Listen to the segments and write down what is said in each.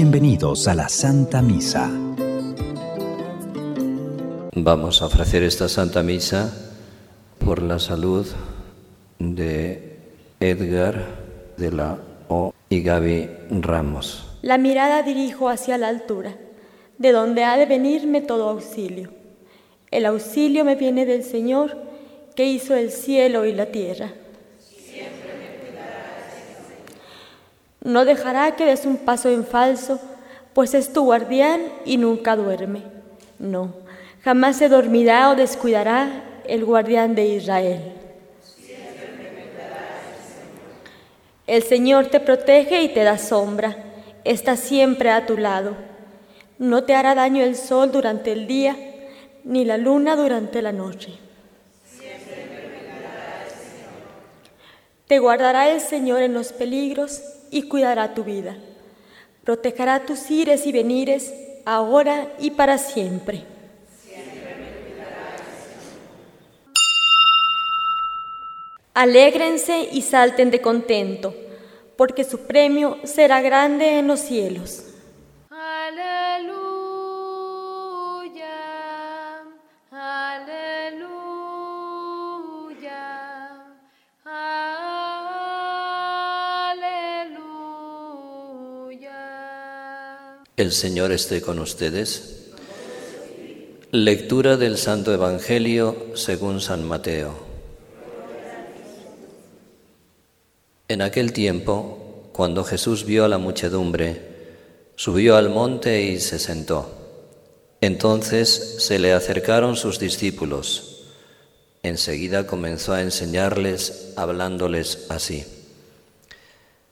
Bienvenidos a la Santa Misa. Vamos a ofrecer esta Santa Misa por la salud de Edgar de la O y Gaby Ramos. La mirada dirijo hacia la altura, de donde ha de venirme todo auxilio. El auxilio me viene del Señor, que hizo el cielo y la tierra. No dejará que des un paso en falso, pues es tu guardián y nunca duerme. No, jamás se dormirá o descuidará el guardián de Israel. El Señor te protege y te da sombra, está siempre a tu lado. No te hará daño el sol durante el día, ni la luna durante la noche. Te guardará el Señor en los peligros y cuidará tu vida. Protegerá tus ires y venires, ahora y para siempre. Alégrense y salten de contento, porque su premio será grande en los cielos. El Señor esté con ustedes. Lectura del Santo Evangelio según San Mateo. En aquel tiempo, cuando Jesús vio a la muchedumbre, subió al monte y se sentó. Entonces se le acercaron sus discípulos. Enseguida comenzó a enseñarles, hablándoles así.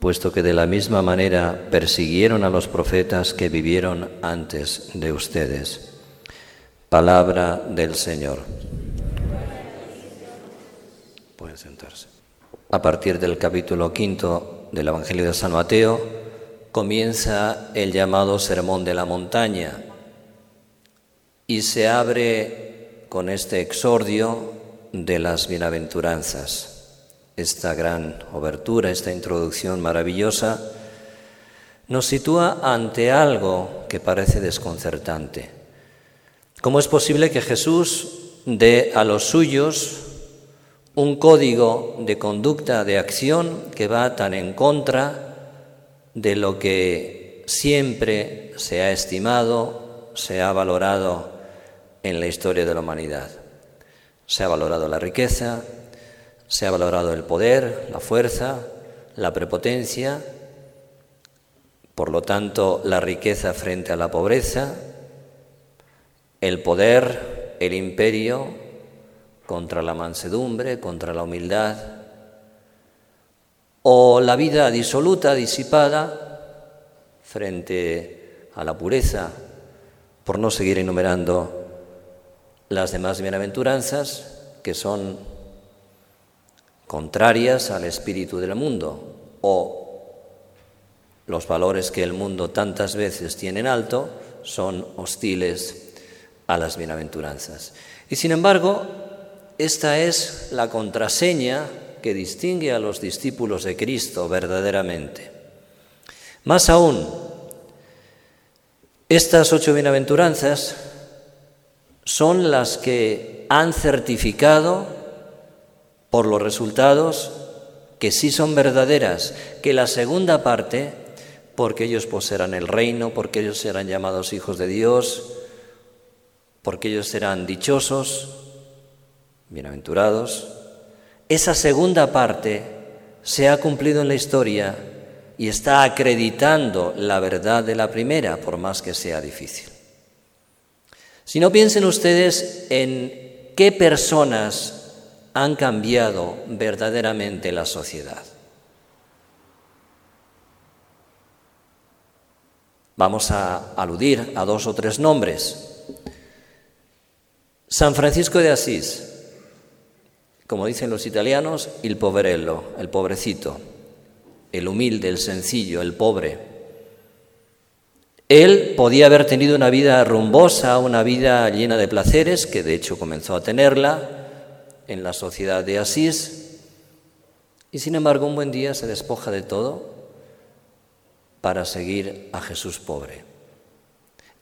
puesto que de la misma manera persiguieron a los profetas que vivieron antes de ustedes. Palabra del Señor. Pueden sentarse. A partir del capítulo quinto del Evangelio de San Mateo comienza el llamado Sermón de la Montaña y se abre con este exordio de las bienaventuranzas. Esta gran obertura, esta introducción maravillosa, nos sitúa ante algo que parece desconcertante. ¿Cómo es posible que Jesús dé a los suyos un código de conducta, de acción que va tan en contra de lo que siempre se ha estimado, se ha valorado en la historia de la humanidad. Se ha valorado la riqueza, se ha valorado el poder, la fuerza, la prepotencia, por lo tanto la riqueza frente a la pobreza, el poder, el imperio contra la mansedumbre, contra la humildad, o la vida disoluta, disipada, frente a la pureza, por no seguir enumerando las demás bienaventuranzas que son contrarias al espíritu del mundo, o los valores que el mundo tantas veces tiene en alto son hostiles a las bienaventuranzas. Y sin embargo, esta es la contraseña que distingue a los discípulos de Cristo verdaderamente. Más aún, estas ocho bienaventuranzas son las que han certificado por los resultados que sí son verdaderas, que la segunda parte porque ellos poseerán el reino, porque ellos serán llamados hijos de Dios, porque ellos serán dichosos, bienaventurados. Esa segunda parte se ha cumplido en la historia y está acreditando la verdad de la primera, por más que sea difícil. Si no piensen ustedes en qué personas han cambiado verdaderamente la sociedad. Vamos a aludir a dos o tres nombres. San Francisco de Asís, como dicen los italianos, il poverello, el pobrecito, el humilde, el sencillo, el pobre. Él podía haber tenido una vida rumbosa, una vida llena de placeres, que de hecho comenzó a tenerla en la sociedad de Asís, y sin embargo un buen día se despoja de todo para seguir a Jesús pobre.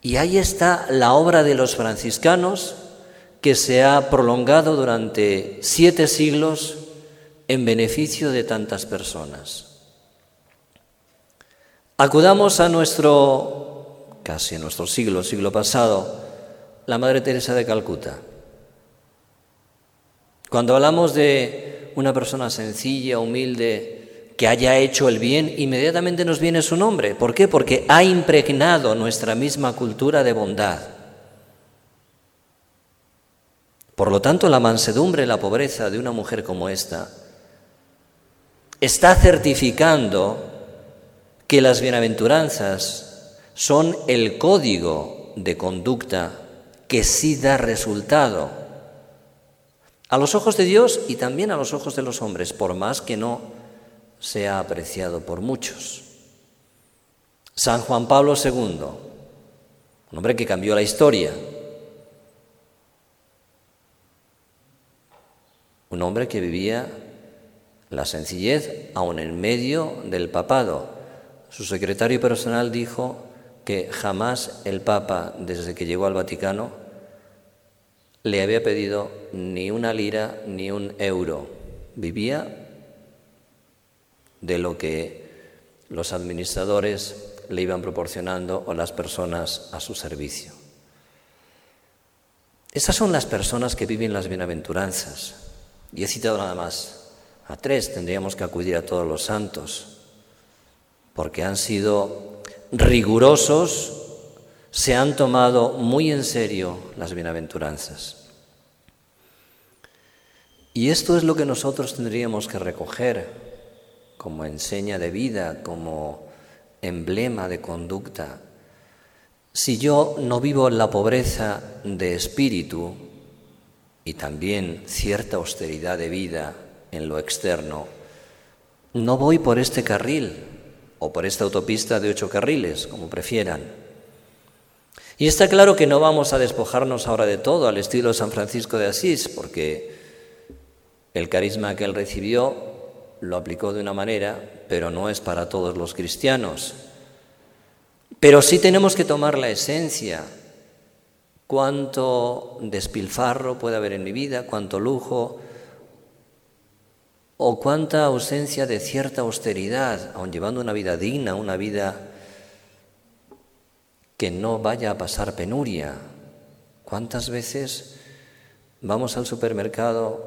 Y ahí está la obra de los franciscanos que se ha prolongado durante siete siglos en beneficio de tantas personas. Acudamos a nuestro casi en nuestro siglo, siglo pasado, la Madre Teresa de Calcuta. Cuando hablamos de una persona sencilla, humilde, que haya hecho el bien, inmediatamente nos viene su nombre. ¿Por qué? Porque ha impregnado nuestra misma cultura de bondad. Por lo tanto, la mansedumbre, la pobreza de una mujer como esta está certificando que las bienaventuranzas son el código de conducta que sí da resultado a los ojos de Dios y también a los ojos de los hombres, por más que no sea apreciado por muchos. San Juan Pablo II, un hombre que cambió la historia, un hombre que vivía la sencillez aun en medio del papado. Su secretario personal dijo, que jamás el Papa, desde que llegó al Vaticano, le había pedido ni una lira ni un euro. Vivía de lo que los administradores le iban proporcionando o las personas a su servicio. Esas son las personas que viven las bienaventuranzas. Y he citado nada más a tres, tendríamos que acudir a todos los santos, porque han sido rigurosos se han tomado muy en serio las bienaventuranzas. Y esto es lo que nosotros tendríamos que recoger como enseña de vida, como emblema de conducta. Si yo no vivo la pobreza de espíritu y también cierta austeridad de vida en lo externo, no voy por este carril, o por esta autopista de ocho carriles, como prefieran. Y está claro que no vamos a despojarnos ahora de todo al estilo San Francisco de Asís, porque el carisma que él recibió lo aplicó de una manera, pero no es para todos los cristianos. Pero sí tenemos que tomar la esencia. Cuánto despilfarro puede haber en mi vida, cuánto lujo, o cuánta ausencia de cierta austeridad, aun llevando una vida digna, una vida que no vaya a pasar penuria. ¿Cuántas veces vamos al supermercado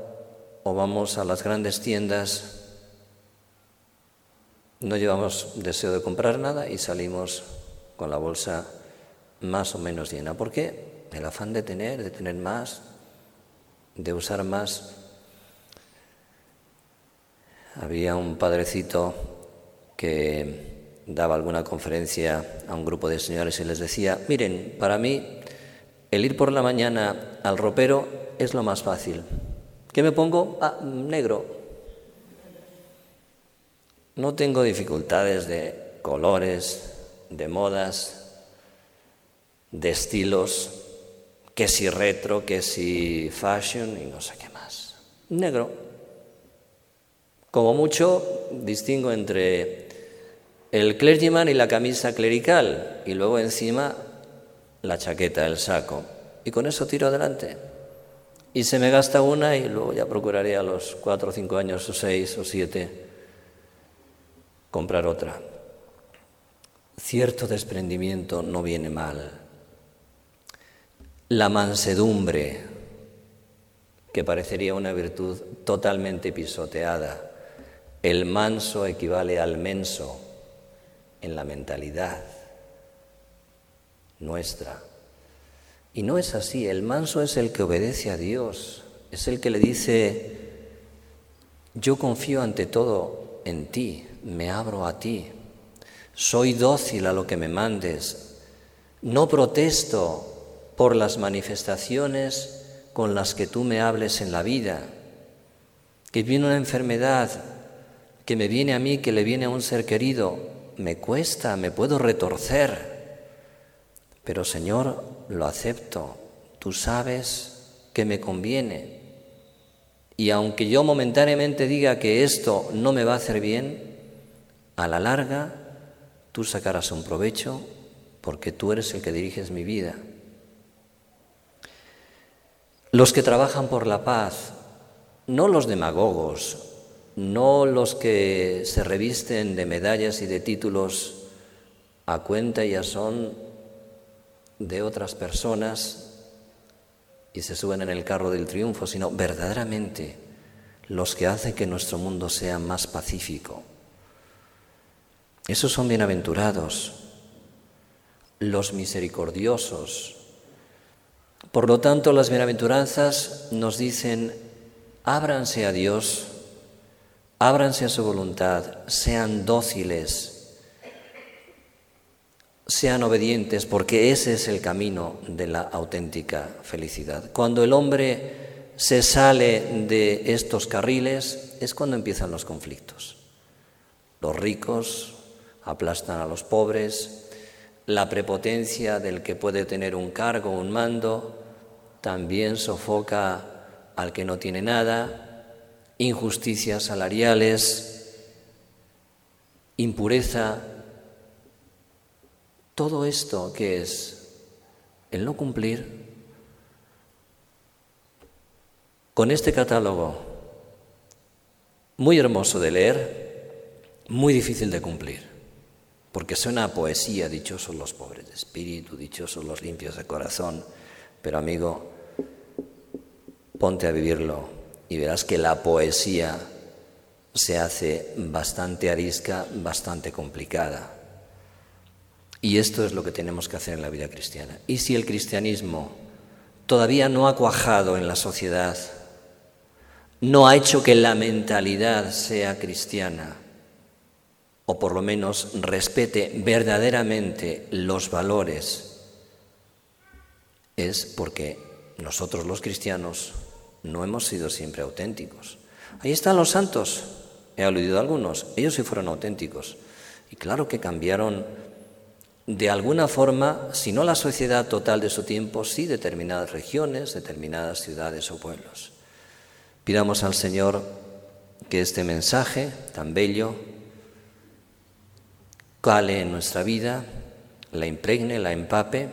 o vamos a las grandes tiendas, no llevamos deseo de comprar nada y salimos con la bolsa más o menos llena? ¿Por qué? El afán de tener, de tener más, de usar más había un padrecito que daba alguna conferencia a un grupo de señores y les decía, miren, para mí el ir por la mañana al ropero es lo más fácil. ¿Qué me pongo? Ah, negro. No tengo dificultades de colores, de modas, de estilos, que si retro, que si fashion y no sé qué más. Negro. Como mucho distingo entre el clergyman y la camisa clerical y luego encima la chaqueta, el saco. Y con eso tiro adelante. Y se me gasta una y luego ya procuraré a los cuatro o cinco años o seis o siete comprar otra. cierto desprendimiento no viene mal. La mansedumbre, que parecería una virtud totalmente pisoteada. El manso equivale al menso en la mentalidad nuestra. Y no es así, el manso es el que obedece a Dios, es el que le dice, yo confío ante todo en ti, me abro a ti, soy dócil a lo que me mandes, no protesto por las manifestaciones con las que tú me hables en la vida, que viene una enfermedad que me viene a mí, que le viene a un ser querido, me cuesta, me puedo retorcer, pero Señor, lo acepto, tú sabes que me conviene. Y aunque yo momentáneamente diga que esto no me va a hacer bien, a la larga tú sacarás un provecho porque tú eres el que diriges mi vida. Los que trabajan por la paz, no los demagogos, no los que se revisten de medallas y de títulos a cuenta y a son de otras personas y se suben en el carro del triunfo, sino verdaderamente los que hacen que nuestro mundo sea más pacífico. Esos son bienaventurados, los misericordiosos, por lo tanto, las bienaventuranzas nos dicen, ábranse a Dios, ábranse a su voluntad, sean dóciles, sean obedientes, porque ese es el camino de la auténtica felicidad. Cuando el hombre se sale de estos carriles es cuando empiezan los conflictos. Los ricos aplastan a los pobres, la prepotencia del que puede tener un cargo, un mando, también sofoca al que no tiene nada, injusticias salariales, impureza. Todo esto que es el no cumplir con este catálogo muy hermoso de leer, muy difícil de cumplir, porque suena a poesía, dichosos los pobres de espíritu, dichosos los limpios de corazón, pero amigo, ponte a vivirlo y verás que la poesía se hace bastante arisca, bastante complicada. Y esto es lo que tenemos que hacer en la vida cristiana. Y si el cristianismo todavía no ha cuajado en la sociedad, no ha hecho que la mentalidad sea cristiana, o por lo menos respete verdaderamente los valores, es porque nosotros los cristianos no hemos sido siempre auténticos. Ahí están los santos, he aludido a algunos, ellos sí fueron auténticos. Y claro que cambiaron de alguna forma, si no la sociedad total de su tiempo, sí determinadas regiones, determinadas ciudades o pueblos. Pidamos al Señor que este mensaje tan bello cale en nuestra vida, la impregne, la empape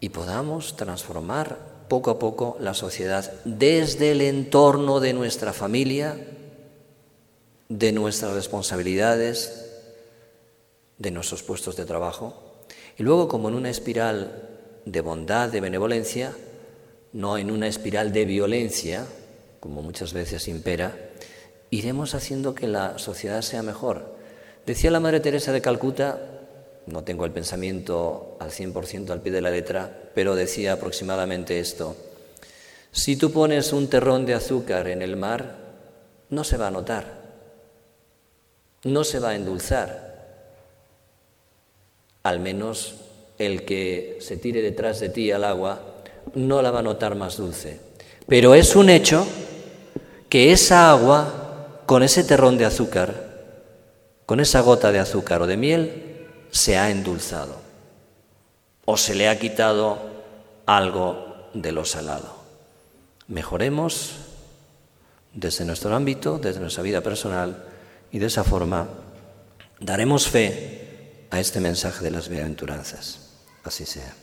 y podamos transformar poco a poco la sociedad desde el entorno de nuestra familia, de nuestras responsabilidades, de nuestros puestos de trabajo, y luego como en una espiral de bondad, de benevolencia, no en una espiral de violencia, como muchas veces impera, iremos haciendo que la sociedad sea mejor. Decía la Madre Teresa de Calcuta, no tengo el pensamiento al 100% al pie de la letra, pero decía aproximadamente esto. Si tú pones un terrón de azúcar en el mar, no se va a notar, no se va a endulzar. Al menos el que se tire detrás de ti al agua no la va a notar más dulce. Pero es un hecho que esa agua, con ese terrón de azúcar, con esa gota de azúcar o de miel, se ha endulzado o se le ha quitado algo de lo salado. Mejoremos desde nuestro ámbito, desde nuestra vida personal y de esa forma daremos fe a este mensaje de las bienaventuranzas. Así sea.